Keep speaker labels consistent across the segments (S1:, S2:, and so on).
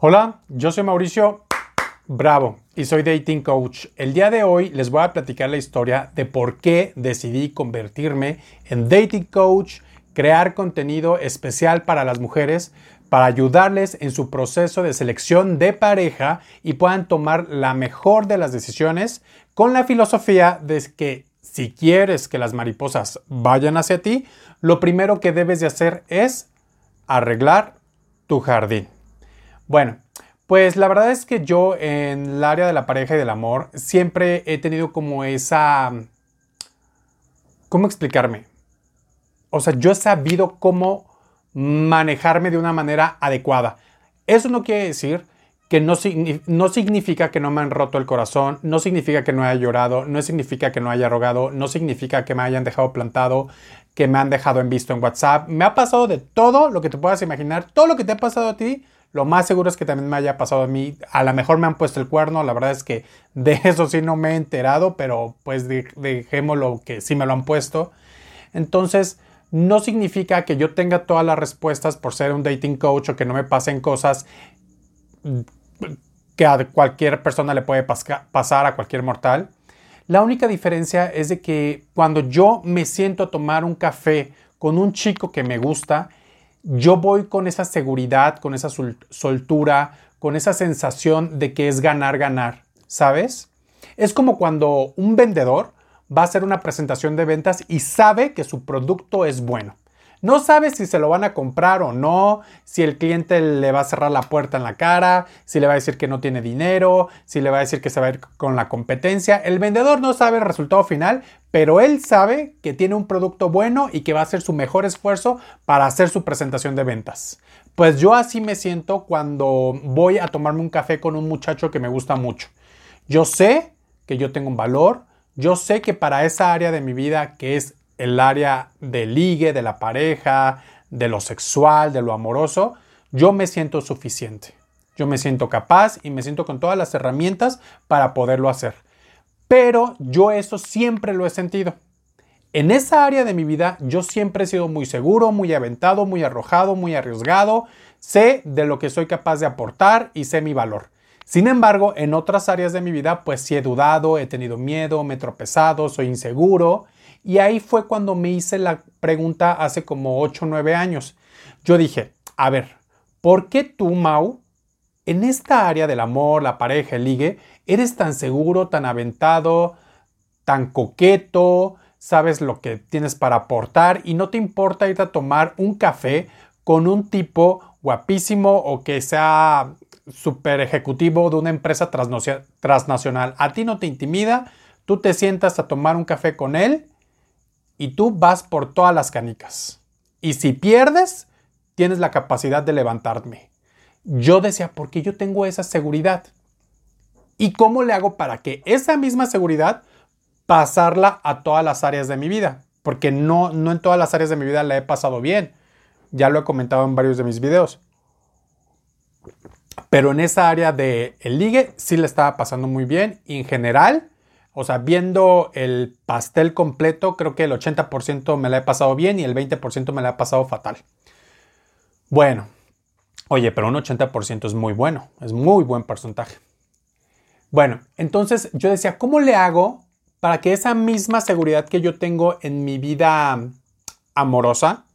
S1: Hola, yo soy Mauricio Bravo y soy dating coach. El día de hoy les voy a platicar la historia de por qué decidí convertirme en dating coach, crear contenido especial para las mujeres para ayudarles en su proceso de selección de pareja y puedan tomar la mejor de las decisiones con la filosofía de que si quieres que las mariposas vayan hacia ti, lo primero que debes de hacer es arreglar tu jardín. Bueno, pues la verdad es que yo en el área de la pareja y del amor siempre he tenido como esa... ¿Cómo explicarme? O sea, yo he sabido cómo manejarme de una manera adecuada. Eso no quiere decir que no, significa que no me han roto el corazón, no significa que no haya llorado, no significa que no haya rogado, no significa que me hayan dejado plantado, que me han dejado en visto en WhatsApp. Me ha pasado de todo lo que te puedas imaginar, todo lo que te ha pasado a ti, lo más seguro es que también me haya pasado a mí. A lo mejor me han puesto el cuerno, la verdad es que de eso sí no me he enterado, pero pues dejémoslo que sí me lo han puesto. Entonces, no significa que yo tenga todas las respuestas por ser un dating coach o que no me pasen cosas que a cualquier persona le puede pasar, a cualquier mortal. La única diferencia es de que cuando yo me siento a tomar un café con un chico que me gusta, yo voy con esa seguridad, con esa soltura, con esa sensación de que es ganar, ganar, ¿sabes? Es como cuando un vendedor va a hacer una presentación de ventas y sabe que su producto es bueno. No sabe si se lo van a comprar o no, si el cliente le va a cerrar la puerta en la cara, si le va a decir que no tiene dinero, si le va a decir que se va a ir con la competencia. El vendedor no sabe el resultado final, pero él sabe que tiene un producto bueno y que va a hacer su mejor esfuerzo para hacer su presentación de ventas. Pues yo así me siento cuando voy a tomarme un café con un muchacho que me gusta mucho. Yo sé que yo tengo un valor, yo sé que para esa área de mi vida que es el área de ligue, de la pareja, de lo sexual, de lo amoroso, yo me siento suficiente. Yo me siento capaz y me siento con todas las herramientas para poderlo hacer. Pero yo eso siempre lo he sentido. En esa área de mi vida yo siempre he sido muy seguro, muy aventado, muy arrojado, muy arriesgado. Sé de lo que soy capaz de aportar y sé mi valor. Sin embargo, en otras áreas de mi vida pues sí he dudado, he tenido miedo, me he tropezado, soy inseguro y ahí fue cuando me hice la pregunta hace como 8 o 9 años. Yo dije, a ver, ¿por qué tú, Mau, en esta área del amor, la pareja, el ligue, eres tan seguro, tan aventado, tan coqueto, sabes lo que tienes para aportar y no te importa ir a tomar un café con un tipo guapísimo o que sea super ejecutivo de una empresa transnacional. A ti no te intimida, tú te sientas a tomar un café con él y tú vas por todas las canicas. Y si pierdes, tienes la capacidad de levantarme. Yo decía, ¿por qué yo tengo esa seguridad? ¿Y cómo le hago para que esa misma seguridad pasarla a todas las áreas de mi vida? Porque no, no en todas las áreas de mi vida la he pasado bien. Ya lo he comentado en varios de mis videos. Pero en esa área de el ligue sí le estaba pasando muy bien. Y en general, o sea, viendo el pastel completo, creo que el 80% me la he pasado bien y el 20% me la he pasado fatal. Bueno, oye, pero un 80% es muy bueno, es muy buen porcentaje. Bueno, entonces yo decía, ¿cómo le hago para que esa misma seguridad que yo tengo en mi vida amorosa,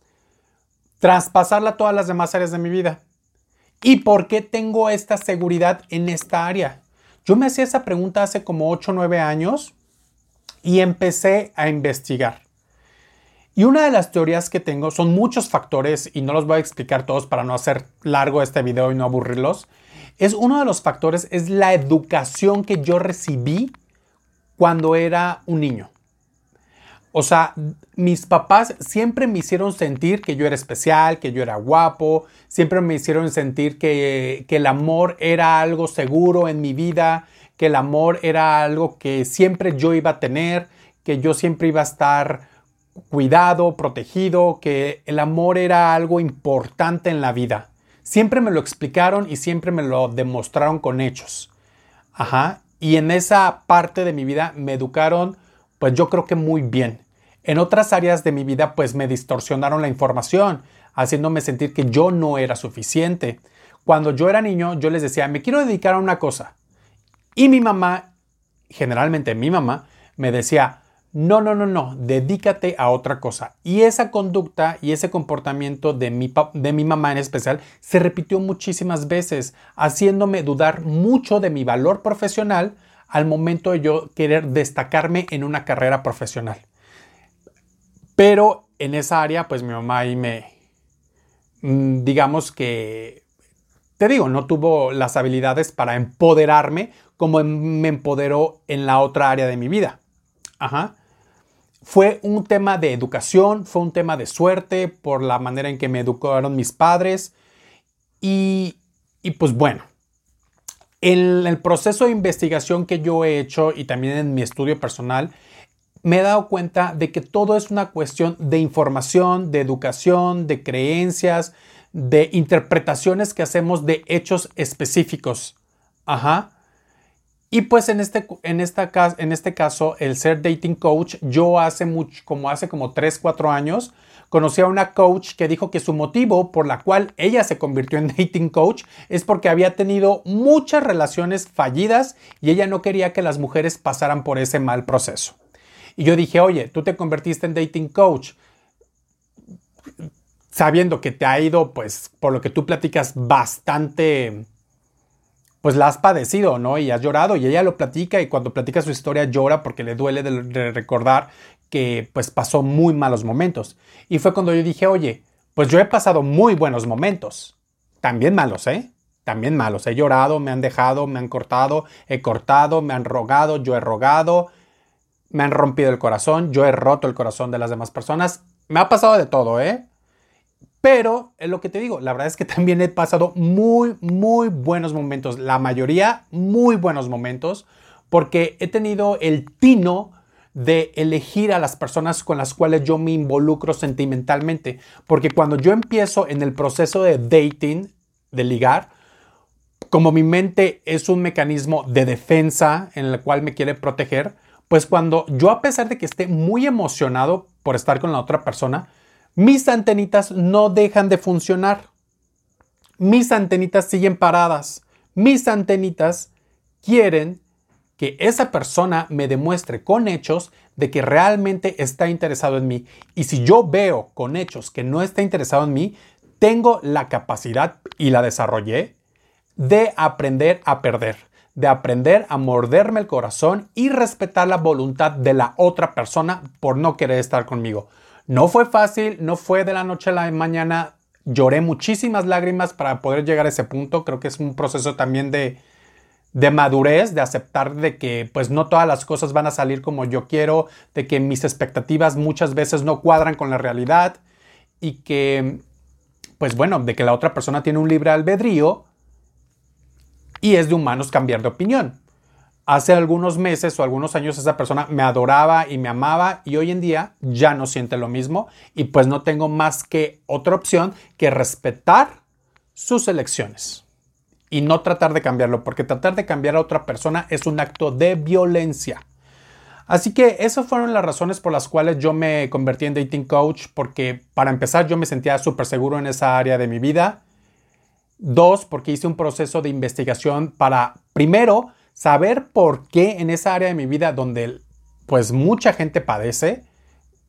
S1: traspasarla a todas las demás áreas de mi vida? ¿Y por qué tengo esta seguridad en esta área? Yo me hacía esa pregunta hace como 8 o 9 años y empecé a investigar. Y una de las teorías que tengo son muchos factores y no los voy a explicar todos para no hacer largo este video y no aburrirlos. Es uno de los factores es la educación que yo recibí cuando era un niño. O sea, mis papás siempre me hicieron sentir que yo era especial, que yo era guapo, siempre me hicieron sentir que, que, el amor era algo seguro en mi vida, que el amor era algo que siempre yo iba a tener, que yo siempre iba a estar cuidado, protegido, que el amor era algo importante en la vida. Siempre me lo explicaron y siempre me lo demostraron con hechos. Ajá. Y en esa parte de mi vida me educaron, pues yo creo que muy bien. En otras áreas de mi vida pues me distorsionaron la información, haciéndome sentir que yo no era suficiente. cuando yo era niño, yo les decía, me quiero dedicar a una cosa. Y mi mamá, generalmente mi mamá, me decía, no, no, no, no, dedícate a otra cosa. Y esa conducta y ese comportamiento de mi, de mi mamá en especial se repitió muchísimas veces, haciéndome dudar mucho de mi valor profesional al momento de yo querer destacarme en una carrera profesional. Pero en esa área, pues mi mamá ahí me, mm, digamos que, te digo, no tuvo las habilidades para empoderarme como me empoderó en la otra área de mi vida. Ajá fue un tema de educación, fue un tema de suerte por la manera en que me educaron mis padres. Y, pues bueno, en el proceso de investigación que yo he hecho y también en mi estudio personal, me he dado cuenta de que todo es una cuestión de información, de educación, de creencias, de interpretaciones que hacemos de hechos específicos. Ajá. Y pues en este, en, este caso, el ser dating coach, yo hace mucho, como hace como 3, 4 años, conocí a una coach que dijo que su motivo por la cual ella se convirtió en dating coach es porque había tenido muchas relaciones fallidas y ella no quería que las mujeres pasaran por ese mal proceso. Y yo dije, oye, tú te convertiste en dating coach sabiendo que te ha ido, pues, por lo que tú platicas, bastante pues la has padecido, ¿no? Y has llorado y ella lo platica y cuando platica su historia llora porque le duele de, recordar que pues pasó muy malos momentos. Y fue cuando yo dije, oye, pues yo he pasado muy buenos momentos, también malos, ¿eh? También malos. He llorado, me han dejado, me han cortado, he cortado, me han rogado, yo he rogado, me han rompido el corazón, yo he roto el corazón de las demás personas. Me ha pasado de todo, ¿eh? Pero es lo que te digo, la verdad es que también he pasado muy, muy buenos momentos, la mayoría muy buenos momentos, porque he tenido el tino de elegir a las personas con las cuales yo me involucro sentimentalmente. Porque cuando yo empiezo en el proceso de dating, de ligar, como mi mente es un mecanismo de defensa en el cual me quiere proteger, pues cuando yo a pesar de que esté muy emocionado por estar con la otra persona, mis antenitas no dejan de funcionar. Mis antenitas siguen paradas. Mis antenitas quieren que esa persona me demuestre con hechos de que realmente está interesado en mí. Y si yo veo con hechos que no está interesado en mí, tengo la capacidad, y la desarrollé, de aprender a perder, de aprender a morderme el corazón y respetar la voluntad de la otra persona por no querer estar conmigo. No fue fácil, no fue de la noche a la mañana. Lloré muchísimas lágrimas para poder llegar a ese punto. Creo que es un proceso también de, de madurez, de aceptar de que pues no todas las cosas van a salir como yo quiero, de que mis expectativas muchas veces no cuadran con la realidad y que pues bueno, de que la otra persona tiene un libre albedrío y es de humanos cambiar de opinión hace algunos meses o algunos años esa persona me adoraba y me amaba y hoy en día ya no siente lo mismo y pues no tengo más que otra opción que respetar sus elecciones y no tratar de cambiarlo, porque tratar de cambiar a otra persona es un acto de violencia. Así que esas fueron las razones por las cuales yo me convertí en dating coach, porque para empezar yo me sentía súper seguro en esa área de mi vida. Dos, porque hice un proceso de investigación para, primero, saber por qué en esa área de mi vida donde pues mucha gente padece,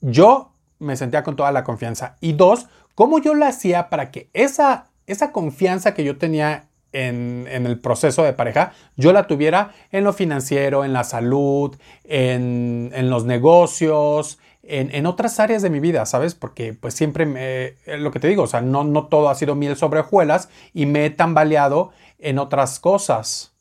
S1: yo me sentía con toda la confianza. Y dos, cómo yo lo hacía para que esa, esa confianza que yo tenía en, el proceso de pareja, yo la tuviera en lo financiero, en la salud, en, los negocios, en, otras áreas de mi vida, ¿sabes? Porque pues siempre me, lo que te digo, o sea, no, no todo ha sido miel sobre hojuelas y me he tambaleado en otras cosas.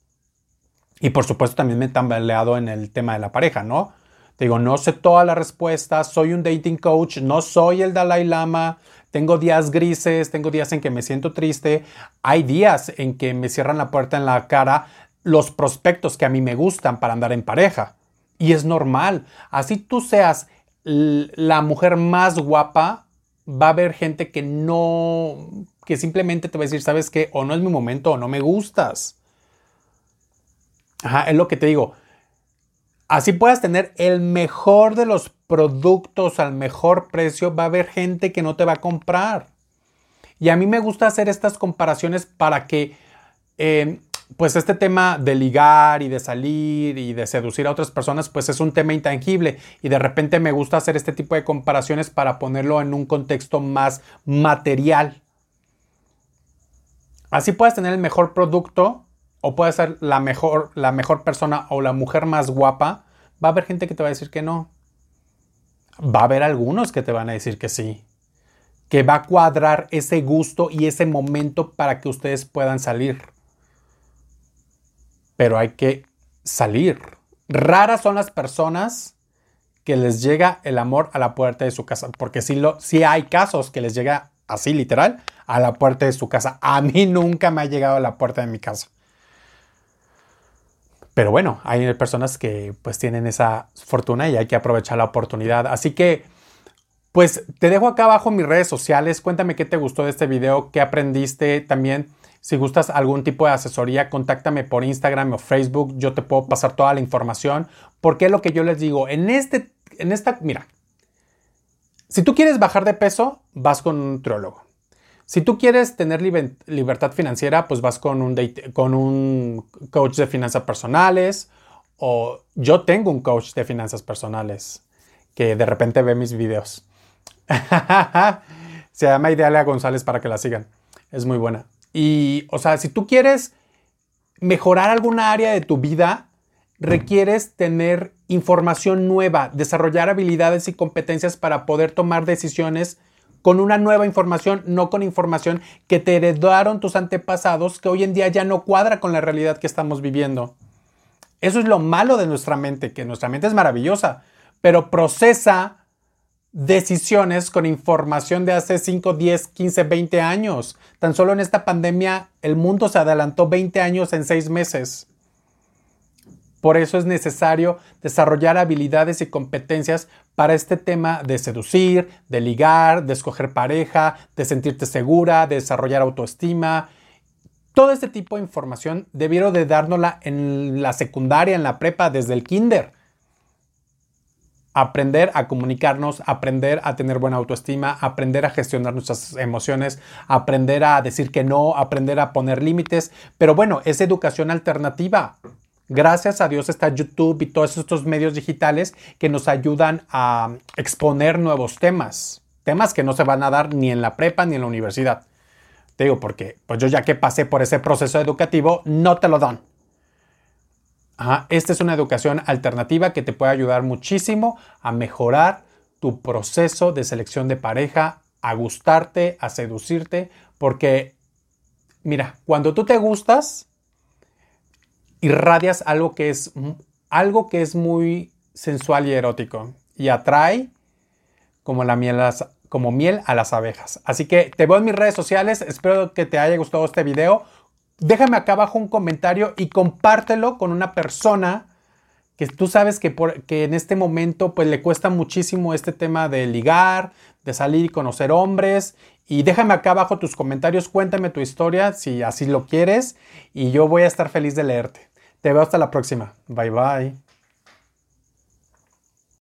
S1: Y por supuesto también me he tambaleado en el tema de la pareja, ¿no? Te digo, no sé todas las respuestas, soy un dating coach, no soy el Dalai Lama, tengo días grises, tengo días en que me siento triste, hay días en que me cierran la puerta en la cara los prospectos que a mí me gustan para andar en pareja. Y es normal, así tú seas la mujer más guapa, va a haber gente que no, que simplemente te va a decir, sabes qué, o no es mi momento o no me gustas. Ajá, es lo que te digo. Así puedas tener el mejor de los productos al mejor precio, va a haber gente que no te va a comprar. Y a mí me gusta hacer estas comparaciones para que, eh, pues este tema de ligar y de salir y de seducir a otras personas, pues es un tema intangible. Y de repente me gusta hacer este tipo de comparaciones para ponerlo en un contexto más material. Así puedes tener el mejor producto o puedes ser la mejor, la mejor persona o la mujer más guapa. Va a haber gente que te va a decir que no. Va a haber algunos que te van a decir que sí que va a cuadrar ese gusto y ese momento para que ustedes puedan salir. Pero hay que salir. Raras son las personas que les llega el amor a la puerta de su casa, porque sí, lo, hay casos que les llega así literal a la puerta de su casa. A mí nunca me ha llegado a la puerta de mi casa. Pero bueno, hay personas que pues tienen esa fortuna y hay que aprovechar la oportunidad. Así que pues te dejo acá abajo mis redes sociales. Cuéntame qué te gustó de este video, qué aprendiste también. Si gustas algún tipo de asesoría, contáctame por Instagram o Facebook. Yo te puedo pasar toda la información. Porque lo que yo les digo. En, este, en esta, mira, si tú quieres bajar de peso, vas con un nutriólogo. Si tú quieres tener libertad financiera, pues vas con un, coach de finanzas personales. O yo tengo un coach de finanzas personales que de repente ve mis videos. Se llama Idealia González para que la sigan. Es muy buena. Y, o sea, si tú quieres mejorar alguna área de tu vida, requieres tener información nueva, desarrollar habilidades y competencias para poder tomar decisiones con una nueva información, no con información que te heredaron tus antepasados, que hoy en día ya no cuadra con la realidad que estamos viviendo. Eso es lo malo de nuestra mente, que nuestra mente es maravillosa, pero procesa decisiones con información de hace 5, 10, 15, 20 años. Tan solo en esta pandemia el mundo se adelantó 20 años en 6 meses. Por eso es necesario desarrollar habilidades y competencias para este tema de seducir, de ligar, de escoger pareja, de sentirte segura, de desarrollar autoestima. Todo este tipo de información debieron de dárnosla en la secundaria, en la prepa, desde el kinder aprender a comunicarnos, aprender a tener buena autoestima, aprender a gestionar nuestras emociones, aprender a decir que no, aprender a poner límites. Pero bueno, es educación alternativa. Gracias a Dios está YouTube y todos estos medios digitales que nos ayudan a exponer nuevos temas. Temas que no se van a dar ni en la prepa ni en la universidad. Te digo porque pues yo ya que pasé por ese proceso educativo, no te lo dan esta es una educación alternativa que te puede ayudar muchísimo a mejorar tu proceso de selección de pareja, a gustarte, a seducirte, porque mira, cuando tú te gustas, irradias algo que es algo que es muy sensual y erótico y atrae como la miel como miel a las abejas. Así que te veo en mis redes sociales, espero que te haya gustado este video déjame acá abajo un comentario y compártelo con una persona que tú sabes que, que en este momento pues le cuesta muchísimo este tema de ligar, de salir y conocer hombres. Y déjame acá abajo tus comentarios, cuéntame tu historia si así lo quieres y yo voy a estar feliz de leerte. Te veo hasta la próxima. Bye bye.